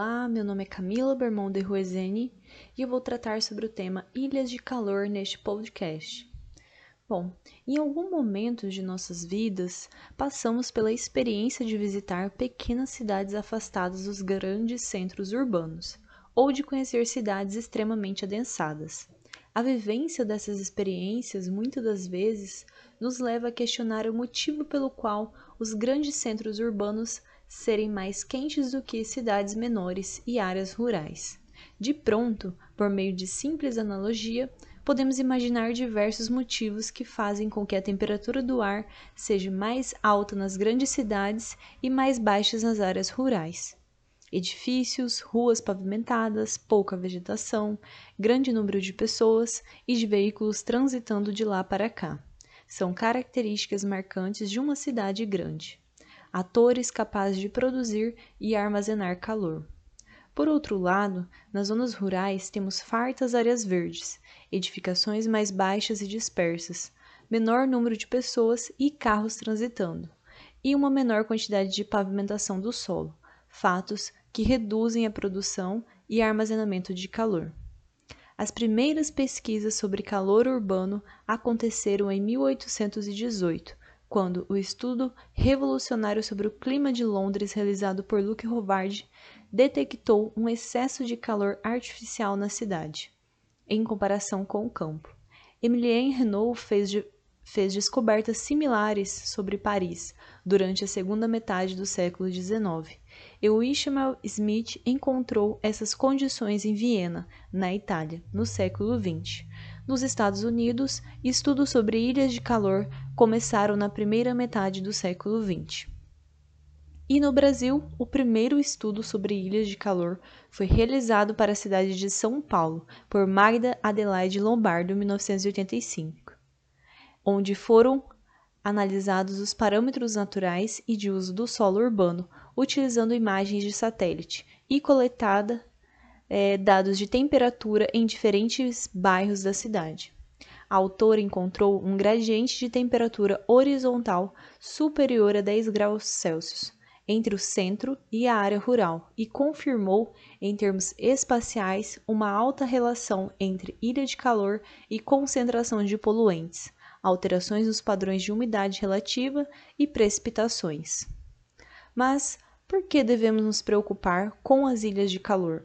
Olá, meu nome é Camila Bermond de Ruezeni e eu vou tratar sobre o tema Ilhas de Calor neste podcast. Bom, em algum momento de nossas vidas, passamos pela experiência de visitar pequenas cidades afastadas dos grandes centros urbanos ou de conhecer cidades extremamente adensadas. A vivência dessas experiências, muitas das vezes, nos leva a questionar o motivo pelo qual os grandes centros urbanos serem mais quentes do que cidades menores e áreas rurais. De pronto, por meio de simples analogia, podemos imaginar diversos motivos que fazem com que a temperatura do ar seja mais alta nas grandes cidades e mais baixa nas áreas rurais. Edifícios, ruas pavimentadas, pouca vegetação, grande número de pessoas e de veículos transitando de lá para cá. São características marcantes de uma cidade grande atores capazes de produzir e armazenar calor. Por outro lado, nas zonas rurais temos fartas áreas verdes, edificações mais baixas e dispersas, menor número de pessoas e carros transitando, e uma menor quantidade de pavimentação do solo, fatos que reduzem a produção e armazenamento de calor. As primeiras pesquisas sobre calor urbano aconteceram em 1818, quando o estudo revolucionário sobre o clima de Londres, realizado por Luke Hovard, detectou um excesso de calor artificial na cidade, em comparação com o campo. Emilien Renault fez, de, fez descobertas similares sobre Paris durante a segunda metade do século XIX, e Ishmael Smith encontrou essas condições em Viena, na Itália, no século XX. Nos Estados Unidos, estudos sobre ilhas de calor começaram na primeira metade do século XX. E no Brasil, o primeiro estudo sobre ilhas de calor foi realizado para a cidade de São Paulo por Magda Adelaide Lombardo em 1985, onde foram analisados os parâmetros naturais e de uso do solo urbano, utilizando imagens de satélite e coletada é, dados de temperatura em diferentes bairros da cidade. A autora encontrou um gradiente de temperatura horizontal superior a 10 graus Celsius entre o centro e a área rural e confirmou, em termos espaciais, uma alta relação entre ilha de calor e concentração de poluentes, alterações nos padrões de umidade relativa e precipitações. Mas por que devemos nos preocupar com as ilhas de calor?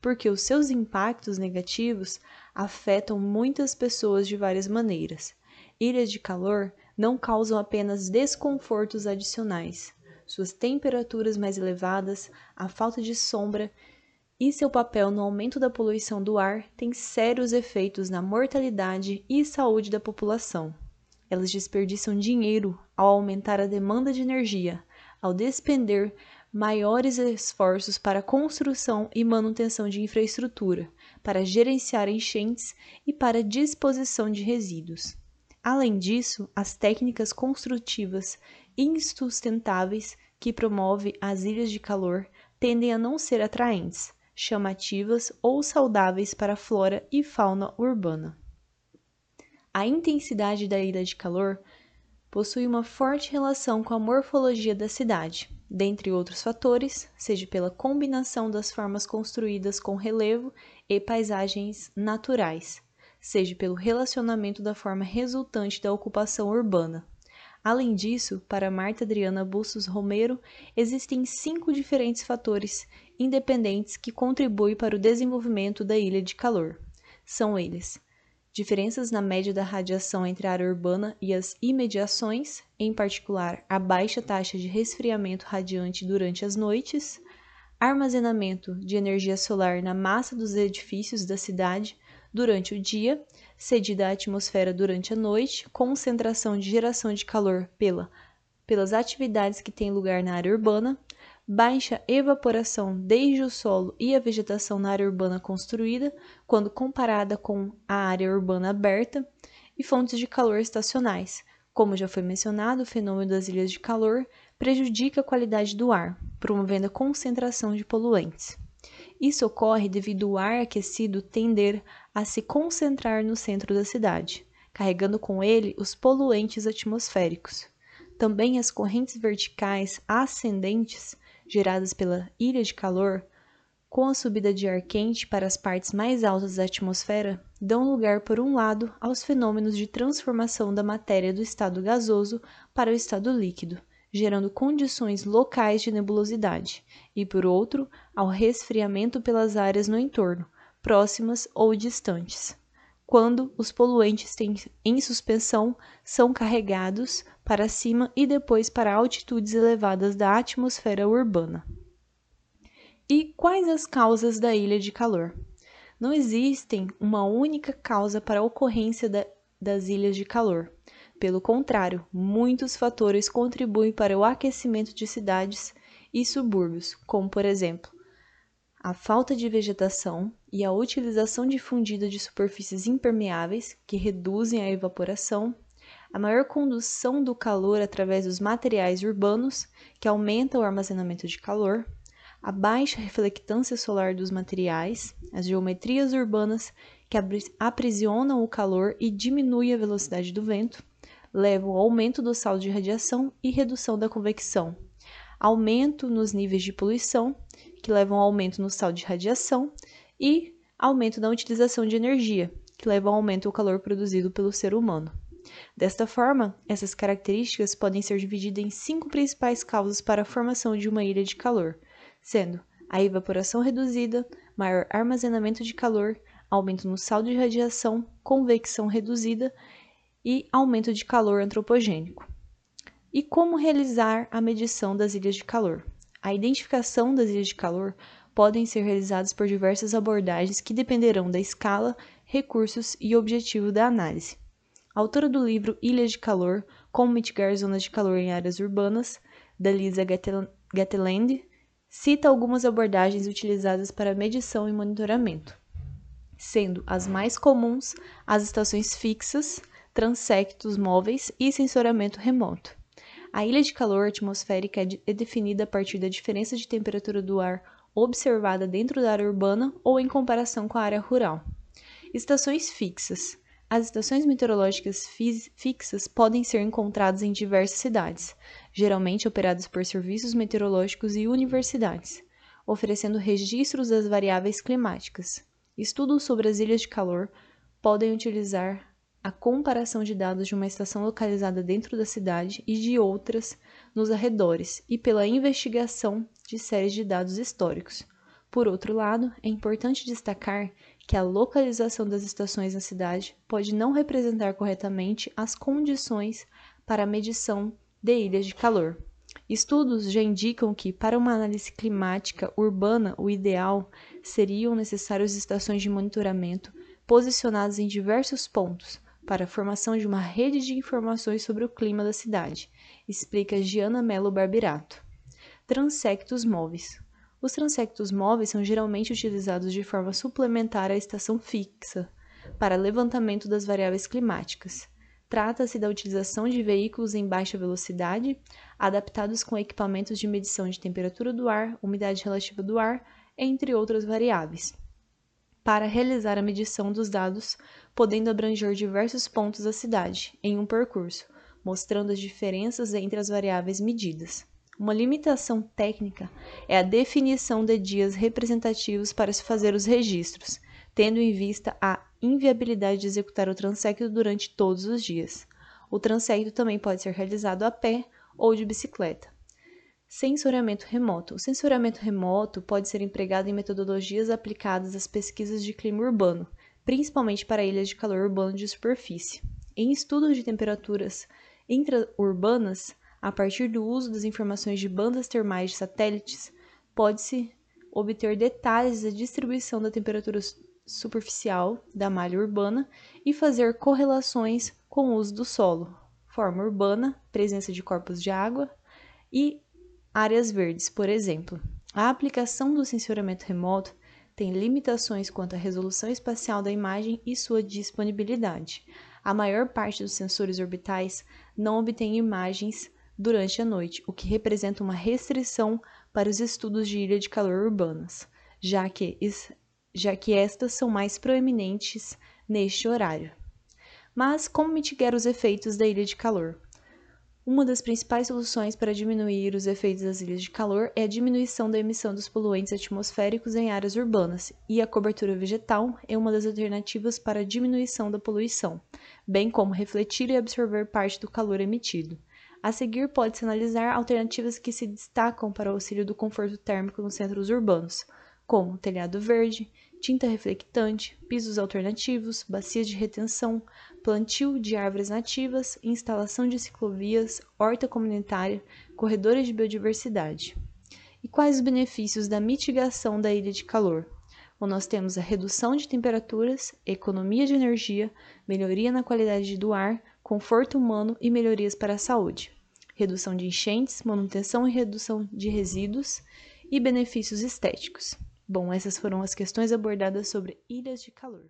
Porque os seus impactos negativos afetam muitas pessoas de várias maneiras. Ilhas de calor não causam apenas desconfortos adicionais. Suas temperaturas mais elevadas, a falta de sombra e seu papel no aumento da poluição do ar têm sérios efeitos na mortalidade e saúde da população. Elas desperdiçam dinheiro ao aumentar a demanda de energia, ao despender maiores esforços para construção e manutenção de infraestrutura, para gerenciar enchentes e para disposição de resíduos. Além disso, as técnicas construtivas insustentáveis que promove as ilhas de calor tendem a não ser atraentes, chamativas ou saudáveis para a flora e fauna urbana. A intensidade da ilha de calor possui uma forte relação com a morfologia da cidade, dentre outros fatores, seja pela combinação das formas construídas com relevo e paisagens naturais, seja pelo relacionamento da forma resultante da ocupação urbana. Além disso, para Marta Adriana Bustos Romero, existem cinco diferentes fatores independentes que contribuem para o desenvolvimento da ilha de calor. São eles: diferenças na média da radiação entre a área urbana e as imediações, em particular a baixa taxa de resfriamento radiante durante as noites, armazenamento de energia solar na massa dos edifícios da cidade durante o dia, cedida à atmosfera durante a noite, concentração de geração de calor pela, pelas atividades que têm lugar na área urbana, baixa evaporação desde o solo e a vegetação na área urbana construída, quando comparada com a área urbana aberta, e fontes de calor estacionais. Como já foi mencionado, o fenômeno das ilhas de calor prejudica a qualidade do ar, promovendo a concentração de poluentes. Isso ocorre devido ao ar aquecido tender a se concentrar no centro da cidade, carregando com ele os poluentes atmosféricos. Também as correntes verticais ascendentes geradas pela ilha de calor, com a subida de ar quente para as partes mais altas da atmosfera, dão lugar, por um lado, aos fenômenos de transformação da matéria do estado gasoso para o estado líquido, gerando condições locais de nebulosidade, e, por outro, ao resfriamento pelas áreas no entorno, próximas ou distantes, quando os poluentes em suspensão são carregados para cima e depois para altitudes elevadas da atmosfera urbana. E quais as causas da ilha de calor? Não existem uma única causa para a ocorrência da, das ilhas de calor. Pelo contrário, muitos fatores contribuem para o aquecimento de cidades e subúrbios, como, por exemplo, a falta de vegetação e a utilização difundida de superfícies impermeáveis, que reduzem a evaporação, a maior condução do calor através dos materiais urbanos, que aumenta o armazenamento de calor, a baixa reflectância solar dos materiais, as geometrias urbanas que aprisionam o calor e diminuem a velocidade do vento, levam ao aumento do saldo de radiação e redução da convecção, aumento nos níveis de poluição, que levam ao aumento no saldo de radiação, e aumento na utilização de energia, que levam ao aumento do calor produzido pelo ser humano. Desta forma, essas características podem ser divididas em cinco principais causas para a formação de uma ilha de calor, sendo a evaporação reduzida, maior armazenamento de calor, aumento no saldo de radiação, convecção reduzida e aumento de calor antropogênico. E como realizar a medição das ilhas de calor? A identificação das ilhas de calor podem ser realizadas por diversas abordagens que dependerão da escala, recursos e objetivo da análise. A autora do livro Ilhas de Calor: Como mitigar zonas de calor em áreas urbanas, da Lisa Gatteland, cita algumas abordagens utilizadas para medição e monitoramento, sendo as mais comuns as estações fixas, transectos móveis e sensoramento remoto. A ilha de calor atmosférica é definida a partir da diferença de temperatura do ar observada dentro da área urbana ou em comparação com a área rural. Estações fixas. As estações meteorológicas fixas podem ser encontradas em diversas cidades, geralmente operadas por serviços meteorológicos e universidades, oferecendo registros das variáveis climáticas. Estudos sobre as ilhas de calor podem utilizar a comparação de dados de uma estação localizada dentro da cidade e de outras nos arredores e pela investigação de séries de dados históricos. Por outro lado, é importante destacar que a localização das estações na cidade pode não representar corretamente as condições para a medição de ilhas de calor. Estudos já indicam que, para uma análise climática urbana, o ideal seriam necessárias estações de monitoramento posicionadas em diversos pontos para a formação de uma rede de informações sobre o clima da cidade, explica Giana Mello Barbirato. Transectos móveis. Os transectos móveis são geralmente utilizados de forma suplementar à estação fixa, para levantamento das variáveis climáticas. Trata-se da utilização de veículos em baixa velocidade, adaptados com equipamentos de medição de temperatura do ar, umidade relativa do ar, entre outras variáveis, para realizar a medição dos dados, podendo abranger diversos pontos da cidade em um percurso, mostrando as diferenças entre as variáveis medidas. Uma limitação técnica é a definição de dias representativos para se fazer os registros, tendo em vista a inviabilidade de executar o transecto durante todos os dias. O transecto também pode ser realizado a pé ou de bicicleta. Sensoriamento remoto. O sensoriamento remoto pode ser empregado em metodologias aplicadas às pesquisas de clima urbano, principalmente para ilhas de calor urbano de superfície. Em estudos de temperaturas intraurbanas, a partir do uso das informações de bandas termais de satélites, pode-se obter detalhes da distribuição da temperatura superficial da malha urbana e fazer correlações com o uso do solo, forma urbana, presença de corpos de água e áreas verdes, por exemplo. A aplicação do sensoramento remoto tem limitações quanto à resolução espacial da imagem e sua disponibilidade. A maior parte dos sensores orbitais não obtém imagens durante a noite, o que representa uma restrição para os estudos de ilha de calor urbanas, já que já que estas são mais proeminentes neste horário. Mas como mitigar os efeitos da ilha de calor? Uma das principais soluções para diminuir os efeitos das ilhas de calor é a diminuição da emissão dos poluentes atmosféricos em áreas urbanas, e a cobertura vegetal é uma das alternativas para a diminuição da poluição, bem como refletir e absorver parte do calor emitido. A seguir, pode-se analisar alternativas que se destacam para o auxílio do conforto térmico nos centros urbanos, como telhado verde, tinta reflectante, pisos alternativos, bacias de retenção, plantio de árvores nativas, instalação de ciclovias, horta comunitária, corredores de biodiversidade. E quais os benefícios da mitigação da ilha de calor? Bom, nós temos a redução de temperaturas, economia de energia, melhoria na qualidade do ar, conforto humano e melhorias para a saúde, redução de enchentes, manutenção e redução de resíduos e benefícios estéticos. Bom, essas foram as questões abordadas sobre ilhas de calor.